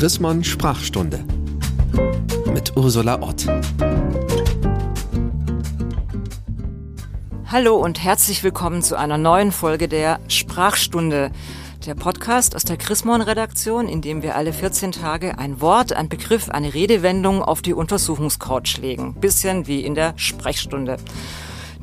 Chrismon Sprachstunde mit Ursula Ott. Hallo und herzlich willkommen zu einer neuen Folge der Sprachstunde. Der Podcast aus der Chrismon-Redaktion, in dem wir alle 14 Tage ein Wort, ein Begriff, eine Redewendung auf die Untersuchungscouch legen. Bisschen wie in der Sprechstunde.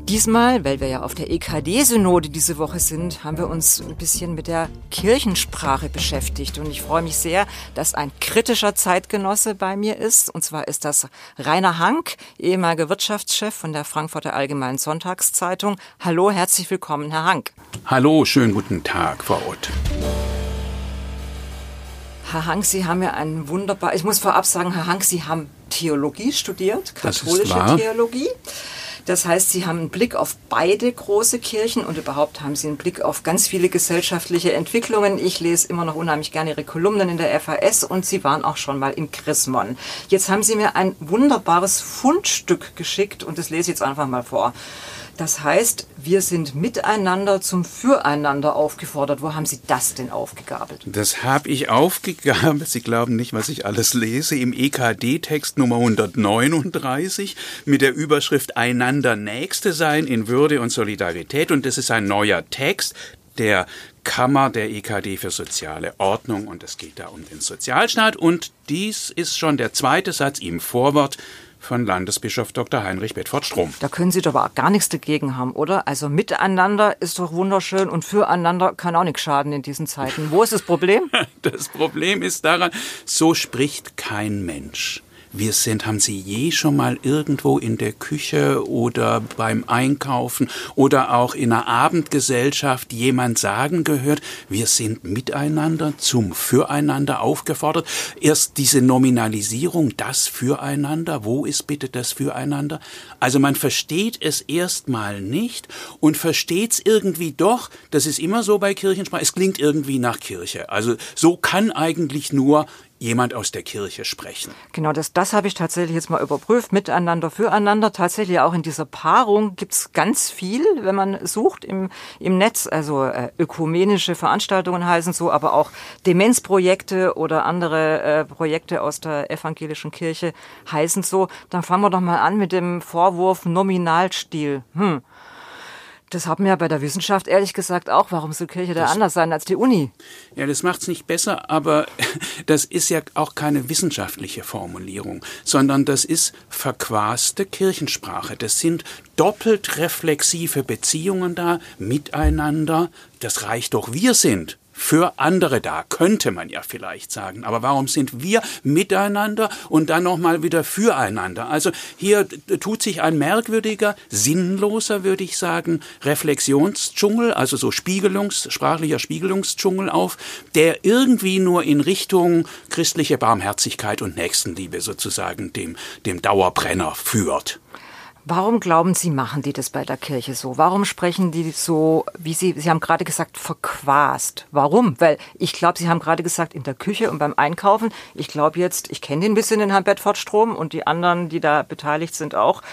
Diesmal, weil wir ja auf der EKD-Synode diese Woche sind, haben wir uns ein bisschen mit der Kirchensprache beschäftigt. Und ich freue mich sehr, dass ein kritischer Zeitgenosse bei mir ist. Und zwar ist das Rainer Hank, ehemaliger Wirtschaftschef von der Frankfurter Allgemeinen Sonntagszeitung. Hallo, herzlich willkommen, Herr Hank. Hallo, schönen guten Tag, Frau Ott. Herr Hank, Sie haben ja einen wunderbar, ich muss vorab sagen, Herr Hank, Sie haben Theologie studiert, katholische Theologie. Das heißt, Sie haben einen Blick auf beide große Kirchen und überhaupt haben Sie einen Blick auf ganz viele gesellschaftliche Entwicklungen. Ich lese immer noch unheimlich gerne Ihre Kolumnen in der FAS und Sie waren auch schon mal im Chrismon. Jetzt haben Sie mir ein wunderbares Fundstück geschickt und das lese ich jetzt einfach mal vor. Das heißt, wir sind miteinander zum Füreinander aufgefordert. Wo haben Sie das denn aufgegabelt? Das habe ich aufgegabelt. Sie glauben nicht, was ich alles lese. Im EKD-Text Nummer 139 mit der Überschrift Einander Nächste sein in Würde und Solidarität. Und das ist ein neuer Text, der Kammer der EKD für soziale Ordnung und es geht da um den Sozialstaat und dies ist schon der zweite Satz im Vorwort von Landesbischof Dr. Heinrich Bedford Strom. Da können Sie doch aber gar nichts dagegen haben, oder? Also miteinander ist doch wunderschön und füreinander kann auch nichts schaden in diesen Zeiten. Wo ist das Problem? Das Problem ist daran, so spricht kein Mensch wir sind, haben Sie je schon mal irgendwo in der Küche oder beim Einkaufen oder auch in einer Abendgesellschaft jemand sagen gehört, wir sind miteinander zum Füreinander aufgefordert? Erst diese Nominalisierung, das Füreinander, wo ist bitte das Füreinander? Also man versteht es erstmal nicht und versteht es irgendwie doch, das ist immer so bei Kirchensprache, es klingt irgendwie nach Kirche. Also so kann eigentlich nur jemand aus der Kirche sprechen. Genau, das, das habe ich tatsächlich jetzt mal überprüft, miteinander, füreinander. Tatsächlich auch in dieser Paarung gibt's ganz viel, wenn man sucht im, im Netz. Also äh, ökumenische Veranstaltungen heißen so, aber auch Demenzprojekte oder andere äh, Projekte aus der evangelischen Kirche heißen so. Dann fangen wir doch mal an mit dem Vorwurf Nominalstil. Hm. Das haben wir ja bei der Wissenschaft ehrlich gesagt auch. Warum soll Kirche da anders sein als die Uni? Ja, das macht's nicht besser, aber das ist ja auch keine wissenschaftliche Formulierung, sondern das ist verquaste Kirchensprache. Das sind doppelt reflexive Beziehungen da, miteinander. Das reicht doch, wir sind für andere da, könnte man ja vielleicht sagen. Aber warum sind wir miteinander und dann nochmal wieder füreinander? Also hier tut sich ein merkwürdiger, sinnloser, würde ich sagen, Reflexionsdschungel, also so Spiegelungs, sprachlicher Spiegelungsdschungel auf, der irgendwie nur in Richtung christliche Barmherzigkeit und Nächstenliebe sozusagen dem, dem Dauerbrenner führt. Warum glauben Sie, machen die das bei der Kirche so? Warum sprechen die so, wie Sie, Sie haben gerade gesagt, verquast? Warum? Weil ich glaube, Sie haben gerade gesagt, in der Küche und beim Einkaufen. Ich glaube jetzt, ich kenne den ein bisschen, den Herrn Bedford Strom und die anderen, die da beteiligt sind auch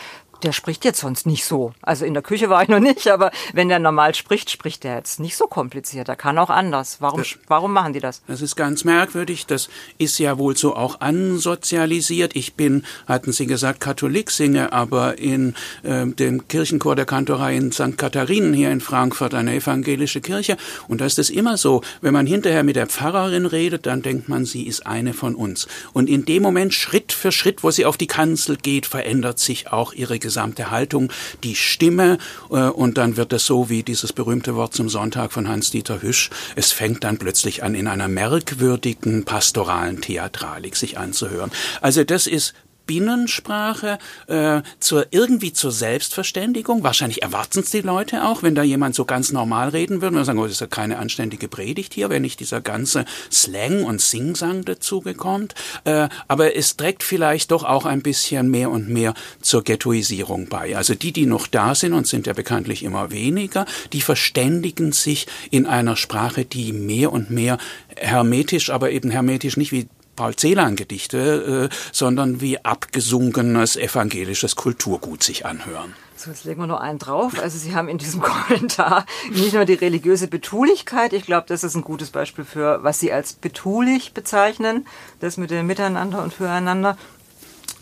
der spricht jetzt sonst nicht so. Also in der Küche war ich noch nicht, aber wenn der normal spricht, spricht der jetzt nicht so kompliziert. Er kann auch anders. Warum, das, warum machen die das? Das ist ganz merkwürdig. Das ist ja wohl so auch ansozialisiert. Ich bin, hatten Sie gesagt, Katholik, singe aber in äh, dem Kirchenchor der Kantorei in St. Katharinen hier in Frankfurt, eine evangelische Kirche. Und da ist es immer so, wenn man hinterher mit der Pfarrerin redet, dann denkt man, sie ist eine von uns. Und in dem Moment, Schritt für Schritt, wo sie auf die Kanzel geht, verändert sich auch ihre gesamte Haltung, die Stimme äh, und dann wird es so wie dieses berühmte Wort zum Sonntag von Hans-Dieter Hüsch, es fängt dann plötzlich an, in einer merkwürdigen pastoralen Theatralik sich anzuhören. Also das ist Binnensprache äh, zur irgendwie zur Selbstverständigung. Wahrscheinlich erwarten es die Leute auch, wenn da jemand so ganz normal reden würde. Und sagen, oh, das ist ja keine anständige Predigt hier, wenn nicht dieser ganze Slang und Singsang dazugekommt. Äh, aber es trägt vielleicht doch auch ein bisschen mehr und mehr zur Ghettoisierung bei. Also die, die noch da sind und sind ja bekanntlich immer weniger, die verständigen sich in einer Sprache, die mehr und mehr hermetisch, aber eben hermetisch nicht wie Paul Celan-Gedichte, äh, sondern wie abgesunkenes evangelisches Kulturgut sich anhören. So, jetzt legen wir noch einen drauf. Also Sie haben in diesem Kommentar nicht nur die religiöse Betulichkeit, ich glaube, das ist ein gutes Beispiel für, was Sie als betulich bezeichnen, das mit dem Miteinander und Füreinander,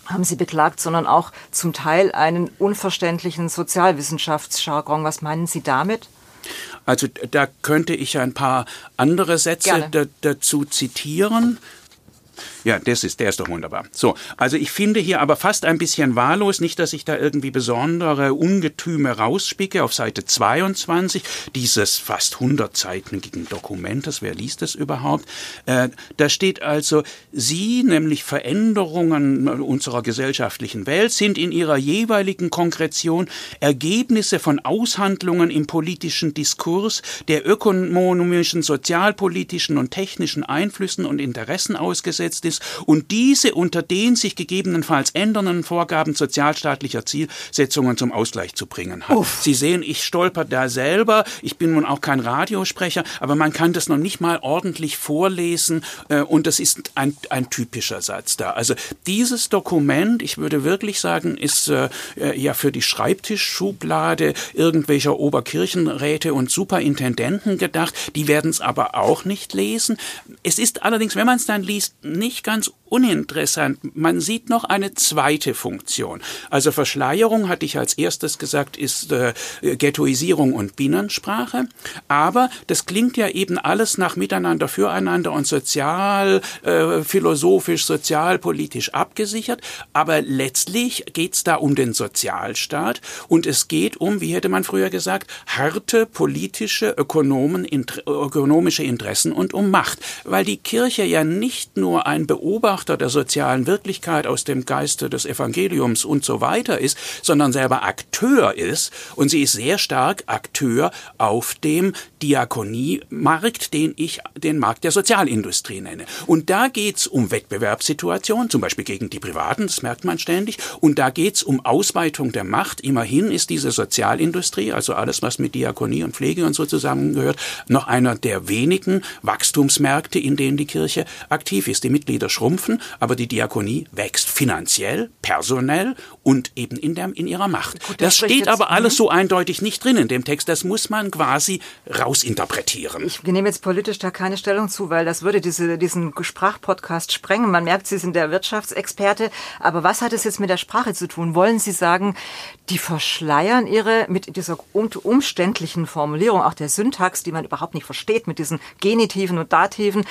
haben Sie beklagt, sondern auch zum Teil einen unverständlichen Sozialwissenschaftsjargon. Was meinen Sie damit? Also da könnte ich ein paar andere Sätze dazu zitieren. Ja, das ist, der ist doch wunderbar. So, also ich finde hier aber fast ein bisschen wahllos, nicht, dass ich da irgendwie besondere Ungetüme rausspicke, auf Seite 22 dieses fast 100-seitigen Dokumentes, wer liest das überhaupt? Äh, da steht also, Sie, nämlich Veränderungen unserer gesellschaftlichen Welt, sind in ihrer jeweiligen Konkretion Ergebnisse von Aushandlungen im politischen Diskurs, der ökonomischen, sozialpolitischen und technischen Einflüssen und Interessen ausgesetzt ist, ist und diese unter den sich gegebenenfalls ändernden Vorgaben sozialstaatlicher Zielsetzungen zum Ausgleich zu bringen hat. Uff. Sie sehen, ich stolper da selber. Ich bin nun auch kein Radiosprecher, aber man kann das noch nicht mal ordentlich vorlesen äh, und das ist ein, ein typischer Satz da. Also dieses Dokument, ich würde wirklich sagen, ist äh, äh ja für die Schreibtischschublade irgendwelcher Oberkirchenräte und Superintendenten gedacht. Die werden es aber auch nicht lesen. Es ist allerdings, wenn man es dann liest, nicht ganz uninteressant. Man sieht noch eine zweite Funktion. Also Verschleierung, hatte ich als erstes gesagt, ist äh, Ghettoisierung und Binnensprache. Aber das klingt ja eben alles nach Miteinander, Füreinander und sozial, äh, philosophisch, sozialpolitisch abgesichert. Aber letztlich geht es da um den Sozialstaat und es geht um, wie hätte man früher gesagt, harte politische, Ökonomen, ökonomische Interessen und um Macht. Weil die Kirche ja nicht nur ein Beobachter der sozialen Wirklichkeit aus dem Geiste des Evangeliums und so weiter ist, sondern selber Akteur ist. Und sie ist sehr stark Akteur auf dem Diakoniemarkt, den ich den Markt der Sozialindustrie nenne. Und da geht's um Wettbewerbssituationen, zum Beispiel gegen die Privaten, das merkt man ständig. Und da geht's um Ausweitung der Macht. Immerhin ist diese Sozialindustrie, also alles, was mit Diakonie und Pflege und so zusammengehört, noch einer der wenigen Wachstumsmärkte, in denen die Kirche aktiv ist. Die Mitglieder Mitglieder schrumpfen, aber die Diakonie wächst finanziell, personell und eben in, der, in ihrer Macht. Gut, das, das steht aber alles mhm. so eindeutig nicht drin in dem Text. Das muss man quasi rausinterpretieren. Ich nehme jetzt politisch da keine Stellung zu, weil das würde diese, diesen Sprachpodcast sprengen. Man merkt, Sie sind der Wirtschaftsexperte. Aber was hat es jetzt mit der Sprache zu tun? Wollen Sie sagen, die verschleiern ihre, mit dieser umständlichen Formulierung, auch der Syntax, die man überhaupt nicht versteht, mit diesen Genitiven und Dativen,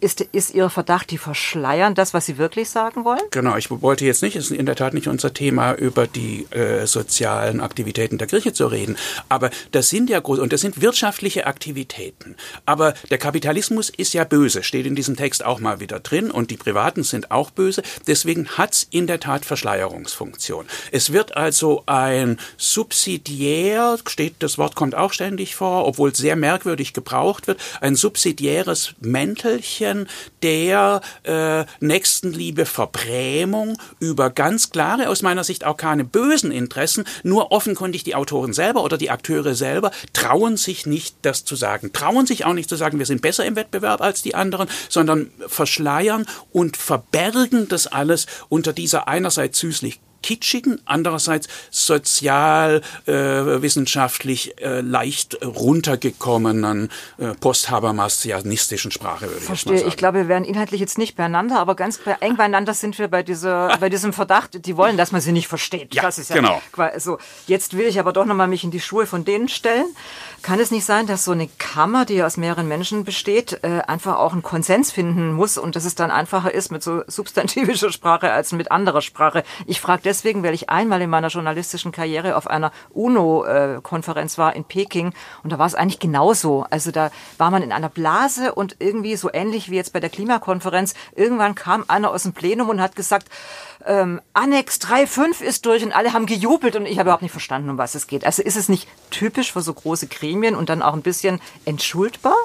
ist, ist Ihr Verdacht, die verschleiern das, was Sie wirklich sagen wollen? Genau, ich wollte jetzt nicht, es ist in der Tat nicht unser Thema, über die äh, sozialen Aktivitäten der Kirche zu reden. Aber das sind ja groß, und das sind wirtschaftliche Aktivitäten. Aber der Kapitalismus ist ja böse, steht in diesem Text auch mal wieder drin, und die Privaten sind auch böse. Deswegen hat es in der Tat Verschleierungsfunktion. Es wird also ein subsidiär, steht, das Wort kommt auch ständig vor, obwohl sehr merkwürdig gebraucht wird, ein subsidiäres Mäntelchen der äh, Nächstenliebe, Verbrämung, über ganz klare, aus meiner Sicht auch keine bösen Interessen, nur offenkundig die Autoren selber oder die Akteure selber trauen sich nicht, das zu sagen, trauen sich auch nicht zu sagen, wir sind besser im Wettbewerb als die anderen, sondern verschleiern und verbergen das alles unter dieser einerseits süßlich kitschigen, andererseits sozial äh, äh, leicht runtergekommenen äh, posthabermasianistischen Sprache würde Verstehe. ich Ich glaube, wir wären inhaltlich jetzt nicht beieinander, aber ganz eng beieinander sind wir bei dieser bei diesem Verdacht, die wollen, dass man sie nicht versteht. Ja, das ist ja genau. So, jetzt will ich aber doch noch mal mich in die Schuhe von denen stellen. Kann es nicht sein, dass so eine Kammer, die aus mehreren Menschen besteht, äh, einfach auch einen Konsens finden muss und dass es dann einfacher ist mit so substantivischer Sprache als mit anderer Sprache? Ich frage deswegen, weil ich einmal in meiner journalistischen Karriere auf einer UNO-Konferenz war in Peking und da war es eigentlich genauso. Also da war man in einer Blase und irgendwie so ähnlich wie jetzt bei der Klimakonferenz. Irgendwann kam einer aus dem Plenum und hat gesagt, ähm, Annex 3.5 ist durch und alle haben gejubelt und ich habe überhaupt nicht verstanden, um was es geht. Also ist es nicht typisch für so große Gremien und dann auch ein bisschen entschuldbar?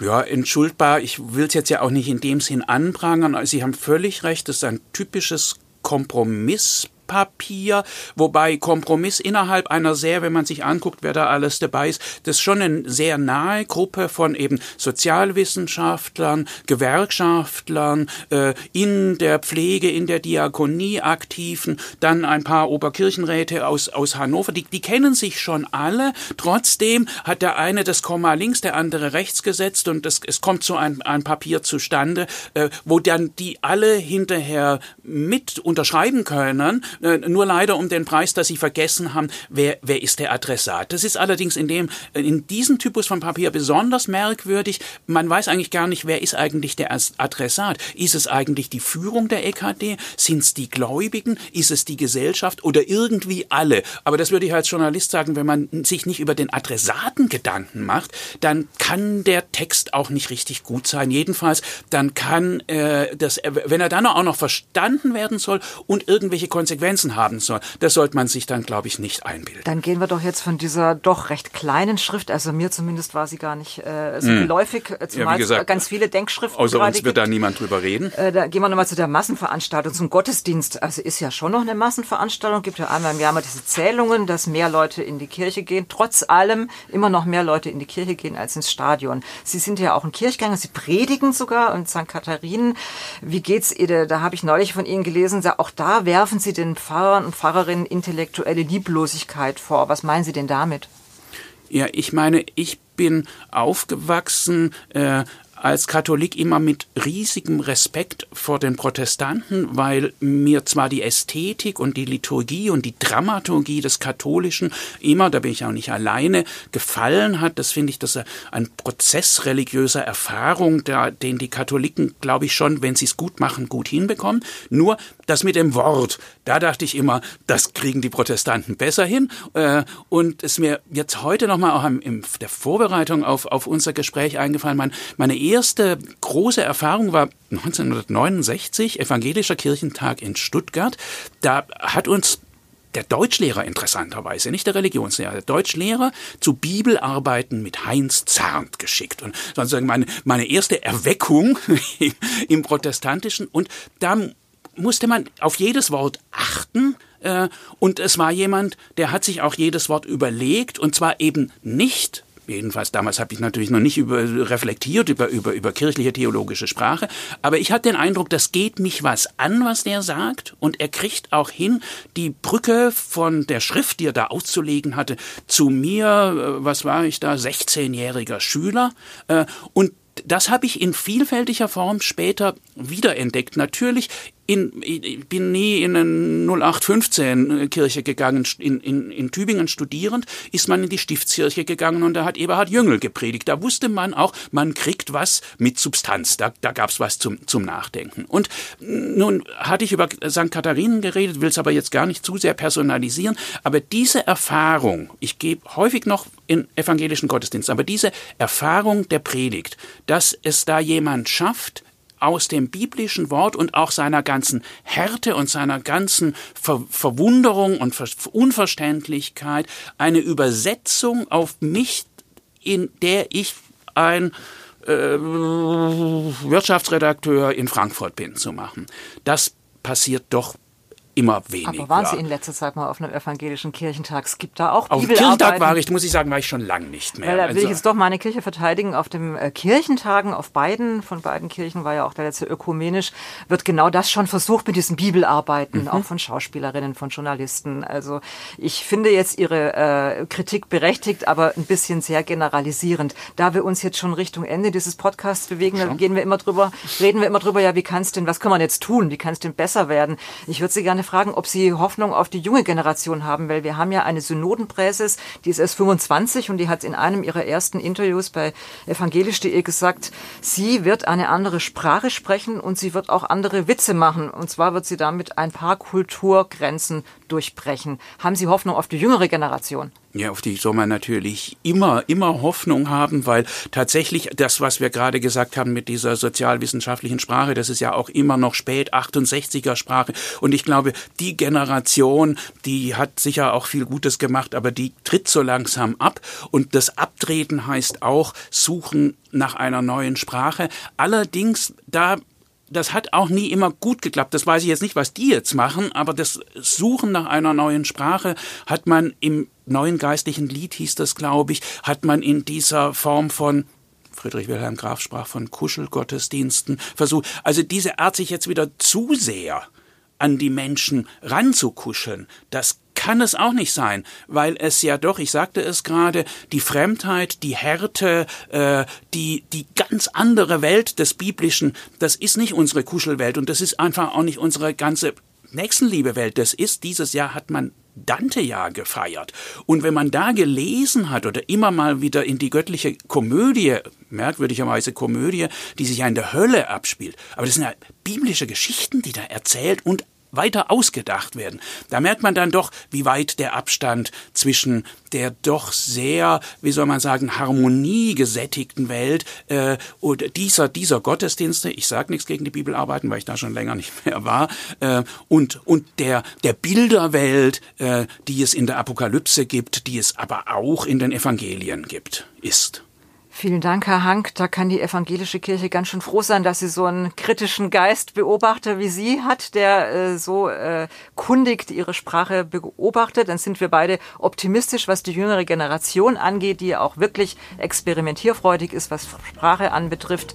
Ja, entschuldbar. Ich will es jetzt ja auch nicht in dem Sinn anprangern. Sie haben völlig recht, das ist ein typisches Kompromiss Papier, wobei Kompromiss innerhalb einer sehr, wenn man sich anguckt, wer da alles dabei ist, das ist schon eine sehr nahe Gruppe von eben Sozialwissenschaftlern, Gewerkschaftlern, äh, in der Pflege, in der Diakonie aktiven, dann ein paar Oberkirchenräte aus, aus Hannover, die, die kennen sich schon alle. Trotzdem hat der eine das Komma links, der andere rechts gesetzt und es, es kommt so ein, ein Papier zustande, äh, wo dann die alle hinterher mit unterschreiben können, nur leider um den Preis, dass sie vergessen haben, wer, wer ist der Adressat. Das ist allerdings in dem, in diesem Typus von Papier besonders merkwürdig. Man weiß eigentlich gar nicht, wer ist eigentlich der Adressat. Ist es eigentlich die Führung der EKD? Sind es die Gläubigen? Ist es die Gesellschaft oder irgendwie alle? Aber das würde ich als Journalist sagen, wenn man sich nicht über den Adressaten Gedanken macht, dann kann der Text auch nicht richtig gut sein. Jedenfalls, dann kann äh, das, wenn er dann auch noch verstanden werden soll und irgendwelche Konsequenzen haben soll, das sollte man sich dann, glaube ich, nicht einbilden. Dann gehen wir doch jetzt von dieser doch recht kleinen Schrift, also mir zumindest war sie gar nicht äh, so hm. geläufig, äh, zumal ja, gesagt, ganz viele Denkschriften Außer uns wird gibt. da niemand drüber reden. Äh, da gehen wir nochmal zu der Massenveranstaltung, zum Gottesdienst. Also ist ja schon noch eine Massenveranstaltung, gibt ja einmal im Jahr mal diese Zählungen, dass mehr Leute in die Kirche gehen, trotz allem immer noch mehr Leute in die Kirche gehen als ins Stadion. Sie sind ja auch ein Kirchgänger, Sie predigen sogar in St. Katharinen. Wie geht's Ihnen? Da habe ich neulich von Ihnen gelesen, auch da werfen Sie den Pfarrern und Pfarrerinnen intellektuelle Lieblosigkeit vor. Was meinen Sie denn damit? Ja, ich meine, ich bin aufgewachsen äh, als Katholik immer mit riesigem Respekt vor den Protestanten, weil mir zwar die Ästhetik und die Liturgie und die Dramaturgie des Katholischen immer, da bin ich auch nicht alleine, gefallen hat. Das finde ich, das ist ein Prozess religiöser Erfahrung, der, den die Katholiken, glaube ich, schon, wenn sie es gut machen, gut hinbekommen. Nur das mit dem Wort, da dachte ich immer, das kriegen die Protestanten besser hin. Äh, und es mir jetzt heute nochmal auch in der Vorbereitung auf, auf unser Gespräch eingefallen, meine, meine erste große Erfahrung war 1969, Evangelischer Kirchentag in Stuttgart. Da hat uns der Deutschlehrer interessanterweise, nicht der Religionslehrer, der Deutschlehrer zu Bibelarbeiten mit Heinz Zarnt geschickt. Und sozusagen meine, meine erste Erweckung im Protestantischen. Und da musste man auf jedes Wort achten. Äh, und es war jemand, der hat sich auch jedes Wort überlegt. Und zwar eben nicht jedenfalls damals habe ich natürlich noch nicht über, reflektiert über, über, über kirchliche theologische Sprache, aber ich hatte den Eindruck, das geht mich was an, was der sagt und er kriegt auch hin, die Brücke von der Schrift, die er da auszulegen hatte, zu mir, äh, was war ich da, 16-jähriger Schüler äh, und das habe ich in vielfältiger Form später wiederentdeckt. Natürlich in, ich bin nie in eine 0815 Kirche gegangen, in, in, in Tübingen studierend, ist man in die Stiftskirche gegangen und da hat Eberhard Jüngel gepredigt. Da wusste man auch, man kriegt was mit Substanz, da, da gab es was zum, zum Nachdenken. Und nun hatte ich über St. Katharinen geredet, will es aber jetzt gar nicht zu sehr personalisieren, aber diese Erfahrung, ich gebe häufig noch in evangelischen Gottesdiensten, aber diese Erfahrung der Predigt, dass es da jemand schafft, aus dem biblischen Wort und auch seiner ganzen Härte und seiner ganzen Ver Verwunderung und Ver Unverständlichkeit eine Übersetzung auf mich, in der ich ein äh, Wirtschaftsredakteur in Frankfurt bin, zu machen. Das passiert doch immer weniger. Aber waren Sie in letzter Zeit mal auf einem evangelischen Kirchentag? Es gibt da auch Auf dem Kirchentag war ich, muss ich sagen, war ich schon lange nicht mehr. Weil da will also, ich jetzt doch meine Kirche verteidigen. Auf den äh, Kirchentagen, auf beiden, von beiden Kirchen war ja auch der letzte ökumenisch, wird genau das schon versucht mit diesen Bibelarbeiten, mhm. auch von Schauspielerinnen, von Journalisten. Also ich finde jetzt Ihre äh, Kritik berechtigt, aber ein bisschen sehr generalisierend. Da wir uns jetzt schon Richtung Ende dieses Podcasts bewegen, dann gehen wir immer drüber, reden wir immer drüber, ja, wie kann es denn, was kann man jetzt tun? Wie kann es denn besser werden? Ich würde Sie gerne fragen, ob Sie Hoffnung auf die junge Generation haben, weil wir haben ja eine Synodenpräses, die ist erst 25 und die hat in einem ihrer ersten Interviews bei evangelisch.de gesagt, sie wird eine andere Sprache sprechen und sie wird auch andere Witze machen. Und zwar wird sie damit ein paar Kulturgrenzen durchbrechen. Haben Sie Hoffnung auf die jüngere Generation? Ja, auf die soll man natürlich immer, immer Hoffnung haben, weil tatsächlich das, was wir gerade gesagt haben mit dieser sozialwissenschaftlichen Sprache, das ist ja auch immer noch spät 68er Sprache. Und ich glaube, die Generation, die hat sicher auch viel Gutes gemacht, aber die tritt so langsam ab. Und das Abtreten heißt auch suchen nach einer neuen Sprache. Allerdings, da das hat auch nie immer gut geklappt. Das weiß ich jetzt nicht, was die jetzt machen, aber das Suchen nach einer neuen Sprache hat man im neuen geistlichen Lied, hieß das, glaube ich, hat man in dieser Form von Friedrich Wilhelm Graf sprach von Kuschelgottesdiensten versucht. Also diese Art, sich jetzt wieder zu sehr an die Menschen ranzukuscheln, das kann es auch nicht sein, weil es ja doch, ich sagte es gerade, die Fremdheit, die Härte, äh, die, die ganz andere Welt des Biblischen, das ist nicht unsere Kuschelwelt und das ist einfach auch nicht unsere ganze Nächstenliebe-Welt. Das ist, dieses Jahr hat man Dante ja gefeiert. Und wenn man da gelesen hat oder immer mal wieder in die göttliche Komödie, merkwürdigerweise Komödie, die sich ja in der Hölle abspielt, aber das sind ja biblische Geschichten, die da erzählt und weiter ausgedacht werden. Da merkt man dann doch, wie weit der Abstand zwischen der doch sehr, wie soll man sagen, harmoniegesättigten Welt äh, und dieser dieser Gottesdienste, ich sage nichts gegen die Bibelarbeiten, weil ich da schon länger nicht mehr war, äh, und und der der Bilderwelt, äh, die es in der Apokalypse gibt, die es aber auch in den Evangelien gibt, ist. Vielen Dank, Herr Hank. Da kann die evangelische Kirche ganz schön froh sein, dass sie so einen kritischen Geistbeobachter wie Sie hat, der äh, so äh, kundig ihre Sprache beobachtet. Dann sind wir beide optimistisch, was die jüngere Generation angeht, die auch wirklich experimentierfreudig ist, was Sprache anbetrifft.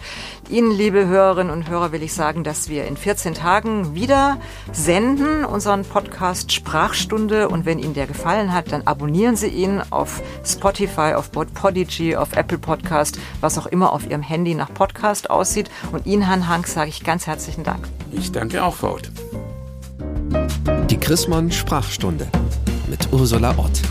Ihnen, liebe Hörerinnen und Hörer, will ich sagen, dass wir in 14 Tagen wieder senden, unseren Podcast Sprachstunde. Und wenn Ihnen der gefallen hat, dann abonnieren Sie ihn auf Spotify, auf Podigy, auf Apple Podcast Podcast, was auch immer auf Ihrem Handy nach Podcast aussieht. Und Ihnen, Herrn Hank, sage ich ganz herzlichen Dank. Ich danke auch, Frau Die Chrismon Sprachstunde mit Ursula Ott.